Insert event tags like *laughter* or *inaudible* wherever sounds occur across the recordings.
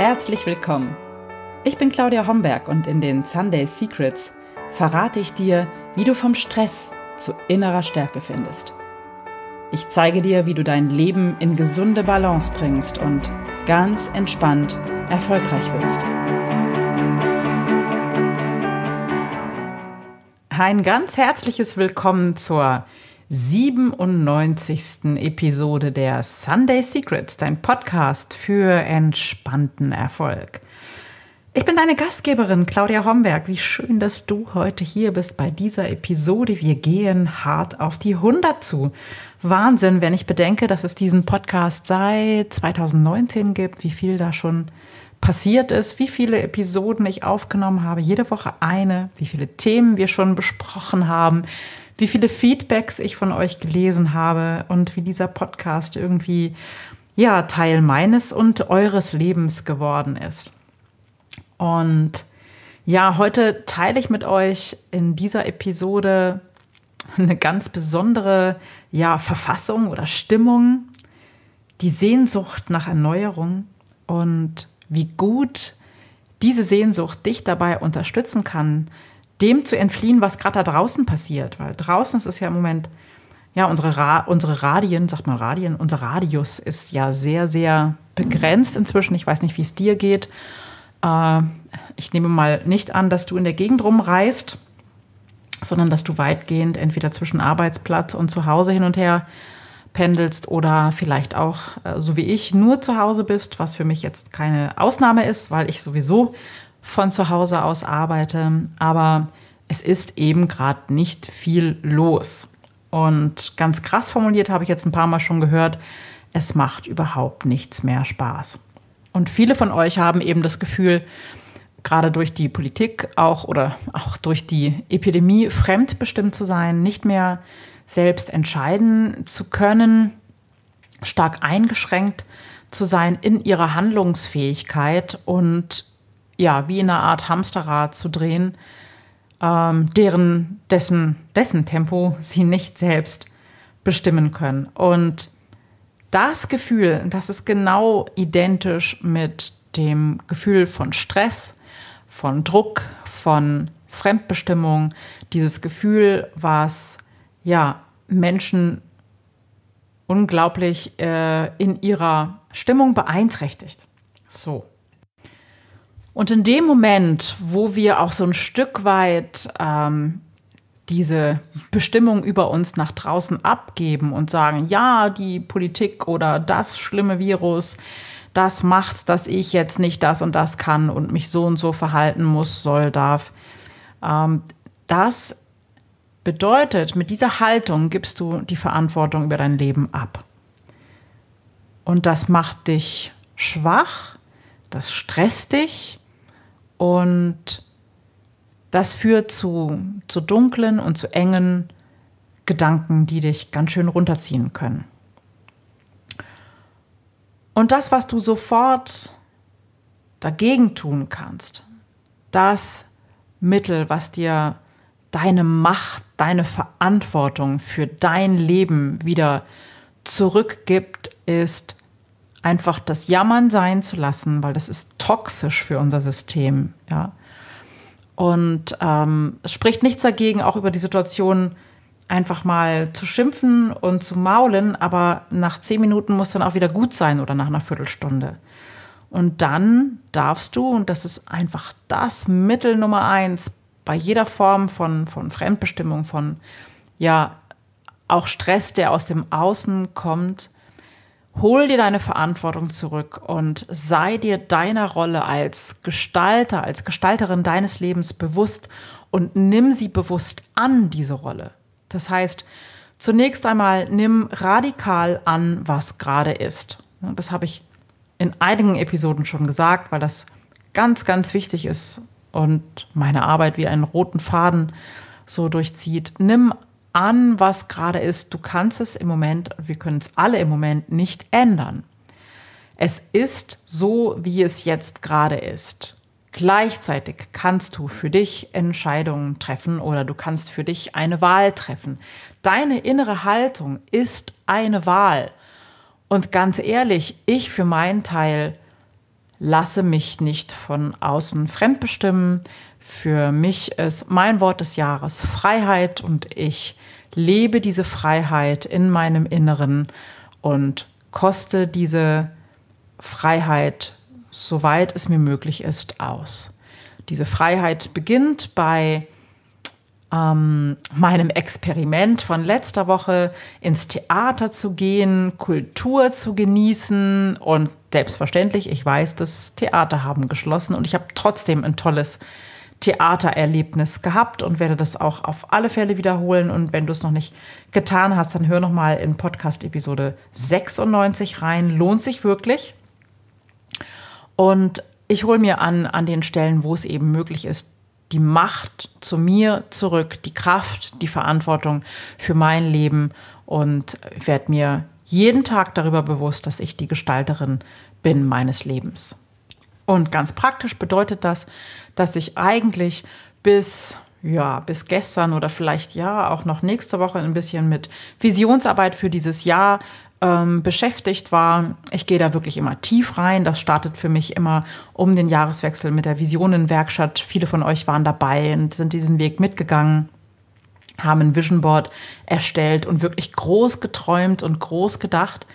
Herzlich willkommen. Ich bin Claudia Homberg und in den Sunday Secrets verrate ich dir, wie du vom Stress zu innerer Stärke findest. Ich zeige dir, wie du dein Leben in gesunde Balance bringst und ganz entspannt erfolgreich wirst. Ein ganz herzliches Willkommen zur 97. Episode der Sunday Secrets, dein Podcast für entspannten Erfolg. Ich bin deine Gastgeberin Claudia Homberg. Wie schön, dass du heute hier bist bei dieser Episode. Wir gehen hart auf die 100 zu. Wahnsinn, wenn ich bedenke, dass es diesen Podcast seit 2019 gibt, wie viel da schon passiert ist, wie viele Episoden ich aufgenommen habe, jede Woche eine, wie viele Themen wir schon besprochen haben, wie viele Feedbacks ich von euch gelesen habe und wie dieser Podcast irgendwie ja Teil meines und eures Lebens geworden ist. Und ja, heute teile ich mit euch in dieser Episode eine ganz besondere ja, Verfassung oder Stimmung, die Sehnsucht nach Erneuerung und wie gut diese Sehnsucht dich dabei unterstützen kann, dem zu entfliehen, was gerade da draußen passiert. Weil draußen ist es ja im Moment, ja, unsere, Ra unsere Radien, sagt man Radien, unser Radius ist ja sehr, sehr begrenzt inzwischen. Ich weiß nicht, wie es dir geht. Äh, ich nehme mal nicht an, dass du in der Gegend rumreist, sondern dass du weitgehend entweder zwischen Arbeitsplatz und zu Hause hin und her pendelst oder vielleicht auch, äh, so wie ich, nur zu Hause bist, was für mich jetzt keine Ausnahme ist, weil ich sowieso von zu Hause aus arbeite, aber es ist eben gerade nicht viel los. Und ganz krass formuliert habe ich jetzt ein paar Mal schon gehört, es macht überhaupt nichts mehr Spaß. Und viele von euch haben eben das Gefühl, gerade durch die Politik auch oder auch durch die Epidemie fremdbestimmt zu sein, nicht mehr selbst entscheiden zu können, stark eingeschränkt zu sein in ihrer Handlungsfähigkeit und ja, wie in einer Art Hamsterrad zu drehen, ähm, deren, dessen, dessen Tempo sie nicht selbst bestimmen können. Und das Gefühl, das ist genau identisch mit dem Gefühl von Stress, von Druck, von Fremdbestimmung, dieses Gefühl, was ja Menschen unglaublich äh, in ihrer Stimmung beeinträchtigt. So. Und in dem Moment, wo wir auch so ein Stück weit ähm, diese Bestimmung über uns nach draußen abgeben und sagen, ja, die Politik oder das schlimme Virus, das macht, dass ich jetzt nicht das und das kann und mich so und so verhalten muss, soll, darf. Ähm, das bedeutet, mit dieser Haltung gibst du die Verantwortung über dein Leben ab. Und das macht dich schwach, das stresst dich und das führt zu, zu dunklen und zu engen Gedanken, die dich ganz schön runterziehen können. Und das, was du sofort dagegen tun kannst, das Mittel, was dir deine Macht, deine Verantwortung für dein Leben wieder zurückgibt, ist einfach das Jammern sein zu lassen, weil das ist toxisch für unser System. Ja. Und ähm, es spricht nichts dagegen, auch über die Situation einfach mal zu schimpfen und zu maulen, aber nach zehn Minuten muss dann auch wieder gut sein oder nach einer Viertelstunde. Und dann darfst du, und das ist einfach das Mittel Nummer eins bei jeder Form von, von Fremdbestimmung, von ja auch Stress, der aus dem Außen kommt, Hol dir deine Verantwortung zurück und sei dir deiner Rolle als Gestalter, als Gestalterin deines Lebens bewusst und nimm sie bewusst an, diese Rolle. Das heißt, zunächst einmal nimm radikal an, was gerade ist. Das habe ich in einigen Episoden schon gesagt, weil das ganz, ganz wichtig ist und meine Arbeit wie einen roten Faden so durchzieht. Nimm an, was gerade ist. Du kannst es im Moment, wir können es alle im Moment nicht ändern. Es ist so, wie es jetzt gerade ist. Gleichzeitig kannst du für dich Entscheidungen treffen oder du kannst für dich eine Wahl treffen. Deine innere Haltung ist eine Wahl. Und ganz ehrlich, ich für meinen Teil lasse mich nicht von außen fremdbestimmen. Für mich ist mein Wort des Jahres Freiheit und ich lebe diese Freiheit in meinem Inneren und koste diese Freiheit, soweit es mir möglich ist, aus. Diese Freiheit beginnt bei ähm, meinem Experiment von letzter Woche ins Theater zu gehen, Kultur zu genießen und selbstverständlich, ich weiß, das Theater haben geschlossen und ich habe trotzdem ein tolles Theatererlebnis gehabt und werde das auch auf alle Fälle wiederholen. Und wenn du es noch nicht getan hast, dann hör noch mal in Podcast Episode 96 rein. Lohnt sich wirklich. Und ich hole mir an, an den Stellen, wo es eben möglich ist, die Macht zu mir zurück, die Kraft, die Verantwortung für mein Leben und werde mir jeden Tag darüber bewusst, dass ich die Gestalterin bin meines Lebens. Und ganz praktisch bedeutet das, dass ich eigentlich bis ja, bis gestern oder vielleicht ja auch noch nächste Woche ein bisschen mit Visionsarbeit für dieses Jahr ähm, beschäftigt war. Ich gehe da wirklich immer tief rein. Das startet für mich immer um den Jahreswechsel mit der Visionenwerkstatt. Viele von euch waren dabei und sind diesen Weg mitgegangen haben ein Vision Board erstellt und wirklich groß geträumt und groß gedacht.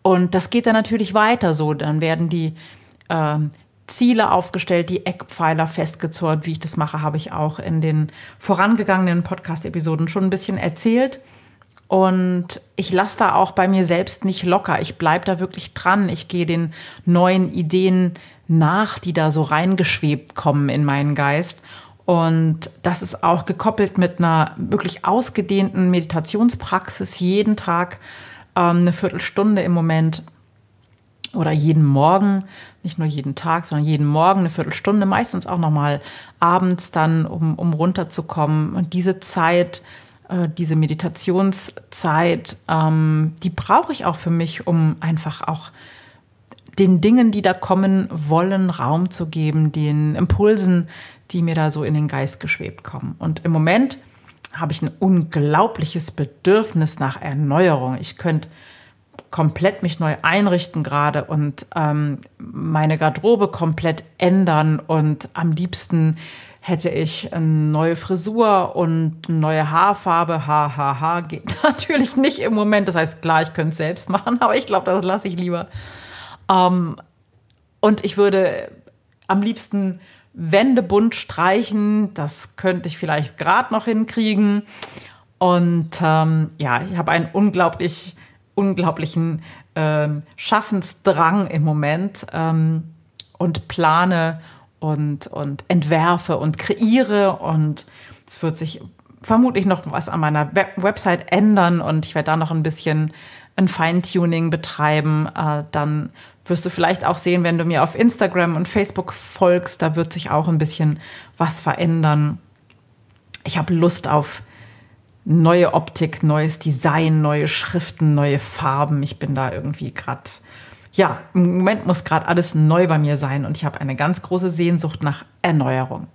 Und das geht dann natürlich weiter so. Dann werden die ähm, Ziele aufgestellt, die Eckpfeiler festgezurrt. Wie ich das mache, habe ich auch in den vorangegangenen Podcast-Episoden schon ein bisschen erzählt. Und ich lasse da auch bei mir selbst nicht locker. Ich bleibe da wirklich dran. Ich gehe den neuen Ideen nach, die da so reingeschwebt kommen in meinen Geist. Und das ist auch gekoppelt mit einer wirklich ausgedehnten Meditationspraxis. Jeden Tag ähm, eine Viertelstunde im Moment oder jeden Morgen, nicht nur jeden Tag, sondern jeden Morgen eine Viertelstunde, meistens auch nochmal abends dann, um, um runterzukommen. Und diese Zeit äh, diese Meditationszeit, ähm, die brauche ich auch für mich, um einfach auch den Dingen, die da kommen wollen, Raum zu geben, den Impulsen, die mir da so in den Geist geschwebt kommen. Und im Moment habe ich ein unglaubliches Bedürfnis nach Erneuerung. Ich könnte komplett mich neu einrichten gerade und ähm, meine Garderobe komplett ändern und am liebsten hätte ich eine neue Frisur und eine neue Haarfarbe. Hahaha, ha, ha. geht *laughs* natürlich nicht im Moment. Das heißt, klar, ich könnte es selbst machen, *laughs* aber ich glaube, das lasse ich lieber. Ähm, und ich würde am liebsten Wände bunt streichen. Das könnte ich vielleicht gerade noch hinkriegen. Und ähm, ja, ich habe einen unglaublich, unglaublichen ähm, Schaffensdrang im Moment ähm, und plane und, und entwerfe und kreiere und es wird sich vermutlich noch was an meiner Web Website ändern und ich werde da noch ein bisschen ein Feintuning betreiben. Äh, dann wirst du vielleicht auch sehen, wenn du mir auf Instagram und Facebook folgst, da wird sich auch ein bisschen was verändern. Ich habe Lust auf neue Optik, neues Design, neue Schriften, neue Farben. Ich bin da irgendwie gerade ja, im Moment muss gerade alles neu bei mir sein und ich habe eine ganz große Sehnsucht nach Erneuerung.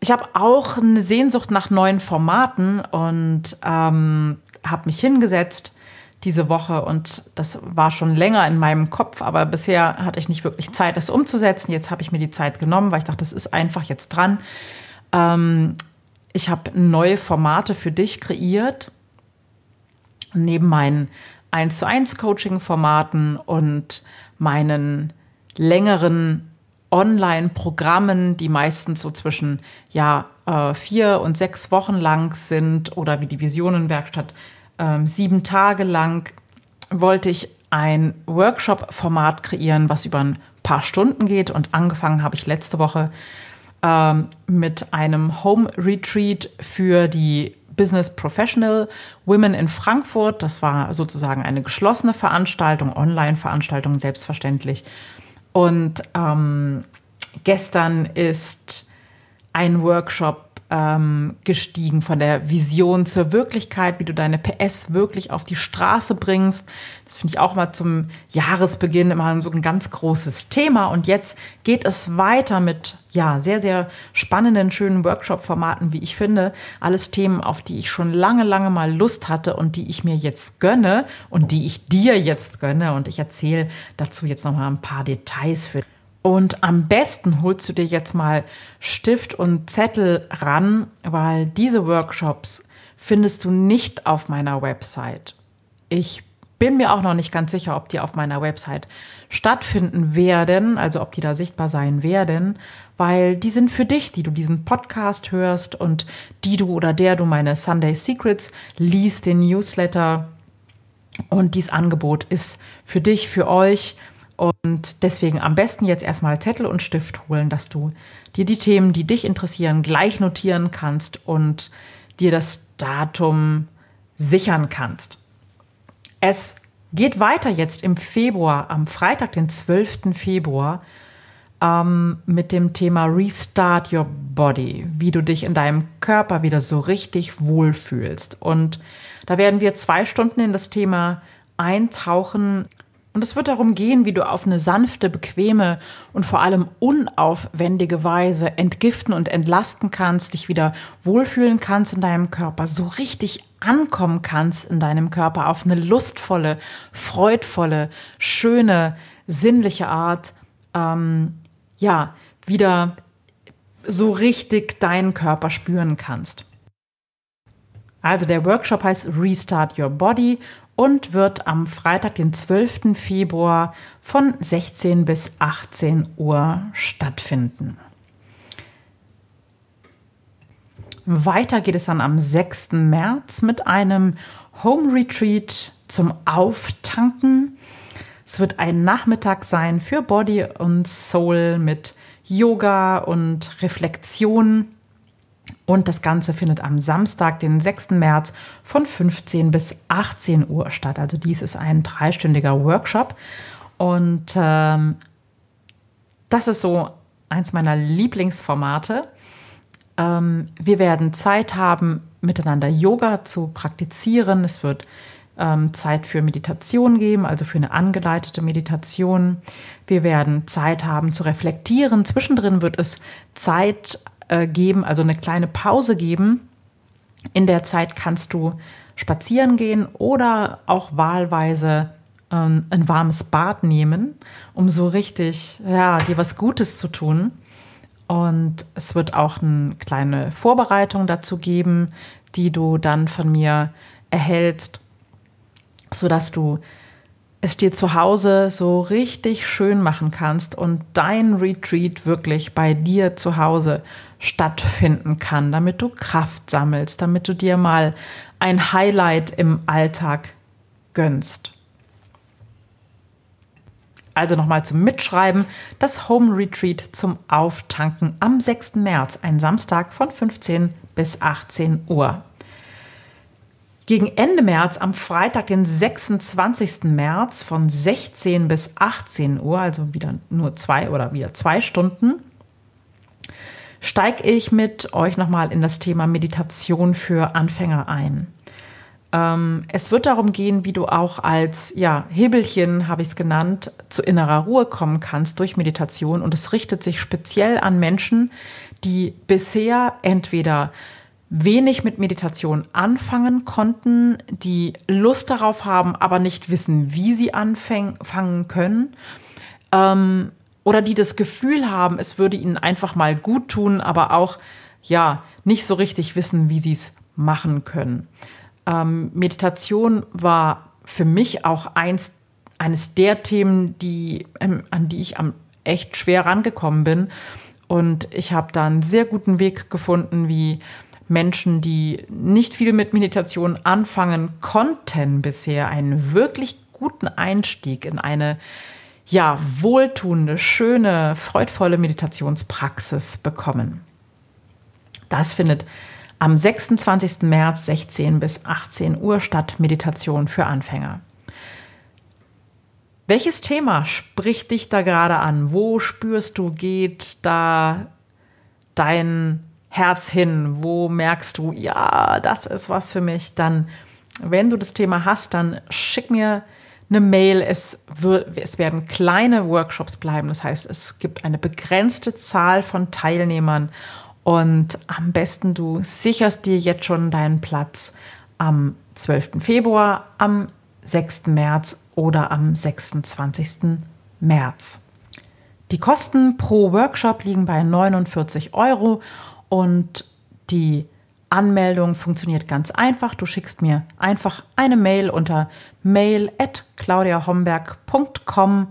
Ich habe auch eine Sehnsucht nach neuen Formaten und ähm, habe mich hingesetzt diese Woche und das war schon länger in meinem Kopf, aber bisher hatte ich nicht wirklich Zeit, das umzusetzen. Jetzt habe ich mir die Zeit genommen, weil ich dachte, das ist einfach jetzt dran. Ähm, ich habe neue Formate für dich kreiert. Neben meinen 1 zu 1 Coaching-Formaten und meinen längeren Online-Programmen, die meistens so zwischen ja, äh, vier und sechs Wochen lang sind oder wie die Visionenwerkstatt äh, sieben Tage lang, wollte ich ein Workshop-Format kreieren, was über ein paar Stunden geht. Und angefangen habe ich letzte Woche äh, mit einem Home Retreat für die Business Professional Women in Frankfurt. Das war sozusagen eine geschlossene Veranstaltung, Online-Veranstaltung selbstverständlich. Und ähm, gestern ist ein Workshop ähm, gestiegen, von der Vision zur Wirklichkeit, wie du deine PS wirklich auf die Straße bringst. Das finde ich auch mal zum Jahresbeginn immer so ein ganz großes Thema. Und jetzt geht es weiter mit ja sehr, sehr spannenden, schönen Workshop-Formaten, wie ich finde. Alles Themen, auf die ich schon lange, lange mal Lust hatte und die ich mir jetzt gönne und die ich dir jetzt gönne. Und ich erzähle dazu jetzt noch mal ein paar Details für. Und am besten holst du dir jetzt mal Stift und Zettel ran, weil diese Workshops findest du nicht auf meiner Website. Ich bin mir auch noch nicht ganz sicher, ob die auf meiner Website stattfinden werden, also ob die da sichtbar sein werden, weil die sind für dich, die du diesen Podcast hörst und die du oder der du meine Sunday Secrets liest, den Newsletter. Und dieses Angebot ist für dich, für euch und deswegen am besten jetzt erstmal Zettel und Stift holen, dass du dir die Themen, die dich interessieren, gleich notieren kannst und dir das Datum sichern kannst. Es geht weiter jetzt im Februar, am Freitag, den 12. Februar, ähm, mit dem Thema Restart Your Body, wie du dich in deinem Körper wieder so richtig wohlfühlst. Und da werden wir zwei Stunden in das Thema eintauchen, und es wird darum gehen, wie du auf eine sanfte, bequeme und vor allem unaufwendige Weise entgiften und entlasten kannst, dich wieder wohlfühlen kannst in deinem Körper, so richtig ankommen kannst in deinem Körper auf eine lustvolle, freudvolle, schöne, sinnliche Art, ähm, ja, wieder so richtig deinen Körper spüren kannst. Also der Workshop heißt Restart Your Body und wird am Freitag, den 12. Februar von 16 bis 18 Uhr stattfinden. Weiter geht es dann am 6. März mit einem Home Retreat zum Auftanken. Es wird ein Nachmittag sein für Body und Soul mit Yoga und Reflexion und das Ganze findet am Samstag, den 6. März von 15 bis 18 Uhr statt. Also dies ist ein dreistündiger Workshop. Und ähm, das ist so eins meiner Lieblingsformate. Ähm, wir werden Zeit haben, miteinander Yoga zu praktizieren. Es wird ähm, Zeit für Meditation geben, also für eine angeleitete Meditation. Wir werden Zeit haben zu reflektieren. Zwischendrin wird es Zeit äh, geben, also eine kleine Pause geben. In der Zeit kannst du spazieren gehen oder auch wahlweise ähm, ein warmes Bad nehmen, um so richtig, ja, dir was Gutes zu tun. Und es wird auch eine kleine Vorbereitung dazu geben, die du dann von mir erhältst, sodass du es dir zu Hause so richtig schön machen kannst und dein Retreat wirklich bei dir zu Hause stattfinden kann, damit du Kraft sammelst, damit du dir mal ein Highlight im Alltag gönnst. Also nochmal zum Mitschreiben, das Home Retreat zum Auftanken am 6. März, ein Samstag von 15 bis 18 Uhr. Gegen Ende März, am Freitag, den 26. März von 16 bis 18 Uhr, also wieder nur zwei oder wieder zwei Stunden, steige ich mit euch nochmal in das Thema Meditation für Anfänger ein. Ähm, es wird darum gehen, wie du auch als ja, Hebelchen, habe ich es genannt, zu innerer Ruhe kommen kannst durch Meditation. Und es richtet sich speziell an Menschen, die bisher entweder wenig mit Meditation anfangen konnten, die Lust darauf haben, aber nicht wissen, wie sie anfangen können. Ähm, oder die das Gefühl haben, es würde ihnen einfach mal gut tun, aber auch ja nicht so richtig wissen, wie sie es machen können. Ähm, Meditation war für mich auch eins, eines der Themen, die, ähm, an die ich am echt schwer rangekommen bin. Und ich habe da einen sehr guten Weg gefunden, wie Menschen, die nicht viel mit Meditation anfangen konnten bisher, einen wirklich guten Einstieg in eine ja, wohltuende, schöne, freudvolle Meditationspraxis bekommen. Das findet am 26. März 16 bis 18 Uhr statt, Meditation für Anfänger. Welches Thema spricht dich da gerade an? Wo spürst du, geht da dein Herz hin? Wo merkst du, ja, das ist was für mich? Dann, wenn du das Thema hast, dann schick mir eine Mail. Es, wird, es werden kleine Workshops bleiben. Das heißt, es gibt eine begrenzte Zahl von Teilnehmern. Und am besten du sicherst dir jetzt schon deinen Platz am 12. Februar, am 6. März oder am 26. März. Die Kosten pro Workshop liegen bei 49 Euro und die Anmeldung funktioniert ganz einfach. Du schickst mir einfach eine Mail unter mail.claudiahomberg.com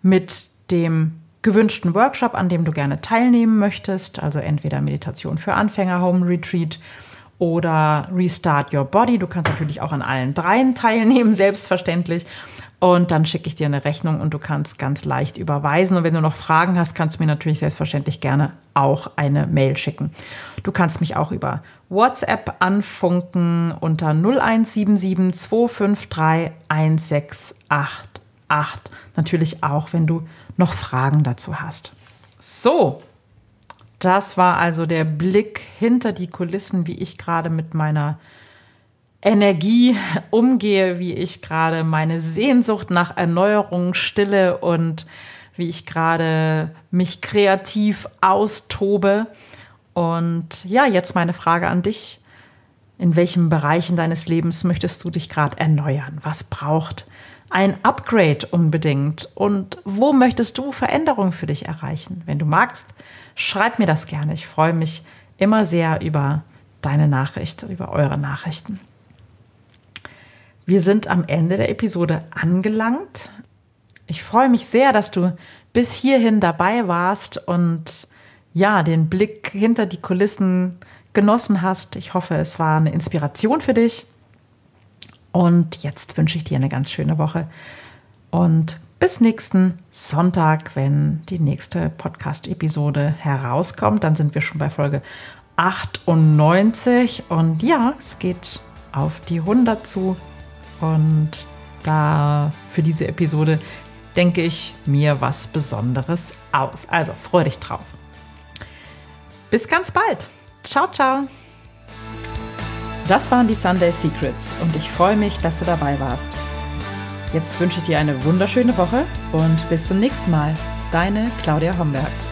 mit dem gewünschten Workshop, an dem du gerne teilnehmen möchtest. Also entweder Meditation für Anfänger, Home Retreat oder Restart Your Body. Du kannst natürlich auch an allen dreien teilnehmen, *laughs* selbstverständlich. Und dann schicke ich dir eine Rechnung und du kannst ganz leicht überweisen. Und wenn du noch Fragen hast, kannst du mir natürlich selbstverständlich gerne auch eine Mail schicken. Du kannst mich auch über WhatsApp anfunken unter 0177 253 1688. Natürlich auch, wenn du noch Fragen dazu hast. So, das war also der Blick hinter die Kulissen, wie ich gerade mit meiner Energie umgehe, wie ich gerade meine Sehnsucht nach Erneuerung stille und wie ich gerade mich kreativ austobe. Und ja, jetzt meine Frage an dich. In welchen Bereichen deines Lebens möchtest du dich gerade erneuern? Was braucht ein Upgrade unbedingt? Und wo möchtest du Veränderungen für dich erreichen? Wenn du magst, schreib mir das gerne. Ich freue mich immer sehr über deine Nachricht, über eure Nachrichten. Wir sind am Ende der Episode angelangt. Ich freue mich sehr, dass du bis hierhin dabei warst und ja, den Blick hinter die Kulissen genossen hast. Ich hoffe, es war eine Inspiration für dich. Und jetzt wünsche ich dir eine ganz schöne Woche und bis nächsten Sonntag, wenn die nächste Podcast-Episode herauskommt. Dann sind wir schon bei Folge 98 und ja, es geht auf die 100 zu. Und da für diese Episode denke ich mir was Besonderes aus. Also freue dich drauf. Bis ganz bald. Ciao, ciao. Das waren die Sunday Secrets und ich freue mich, dass du dabei warst. Jetzt wünsche ich dir eine wunderschöne Woche und bis zum nächsten Mal. Deine Claudia Homberg.